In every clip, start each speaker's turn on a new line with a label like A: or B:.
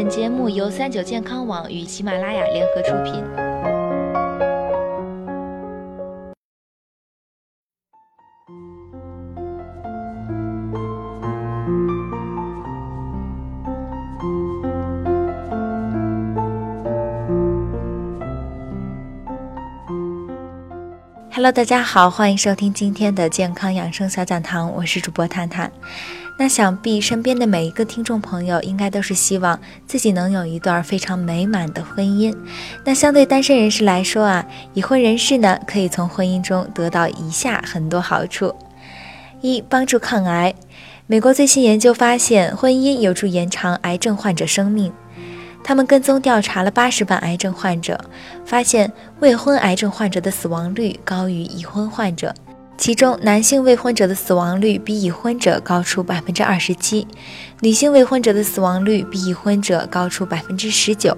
A: 本节目由三九健康网与喜马拉雅联合出品。Hello，大家好，欢迎收听今天的健康养生小讲堂，我是主播探探。那想必身边的每一个听众朋友，应该都是希望自己能有一段非常美满的婚姻。那相对单身人士来说啊，已婚人士呢，可以从婚姻中得到以下很多好处：一、帮助抗癌。美国最新研究发现，婚姻有助延长癌症患者生命。他们跟踪调查了八十万癌症患者，发现未婚癌症患者的死亡率高于已婚患者，其中男性未婚者的死亡率比已婚者高出百分之二十七，女性未婚者的死亡率比已婚者高出百分之十九。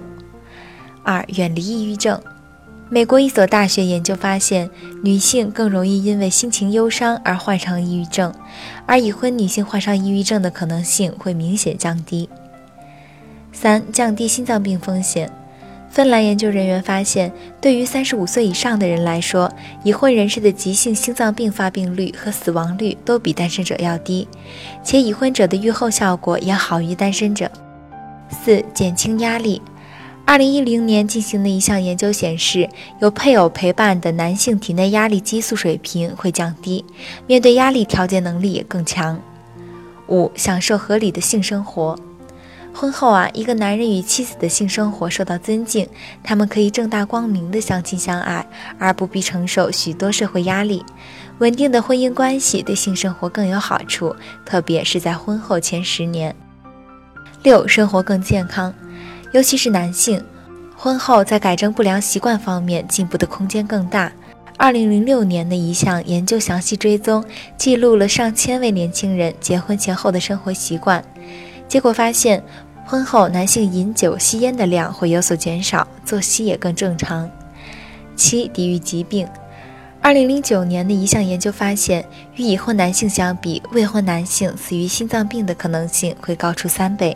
A: 二、远离抑郁症。美国一所大学研究发现，女性更容易因为心情忧伤而患上抑郁症，而已婚女性患上抑郁症的可能性会明显降低。三、降低心脏病风险。芬兰研究人员发现，对于三十五岁以上的人来说，已婚人士的急性心脏病发病率和死亡率都比单身者要低，且已婚者的预后效果也好于单身者。四、减轻压力。二零一零年进行的一项研究显示，有配偶陪伴的男性体内压力激素水平会降低，面对压力调节能力也更强。五、享受合理的性生活。婚后啊，一个男人与妻子的性生活受到尊敬，他们可以正大光明的相亲相爱，而不必承受许多社会压力。稳定的婚姻关系对性生活更有好处，特别是在婚后前十年。六，生活更健康，尤其是男性，婚后在改正不良习惯方面进步的空间更大。二零零六年的一项研究详细追踪，记录了上千位年轻人结婚前后的生活习惯。结果发现，婚后男性饮酒、吸烟的量会有所减少，作息也更正常。七、抵御疾病。二零零九年的一项研究发现，与已婚男性相比，未婚男性死于心脏病的可能性会高出三倍。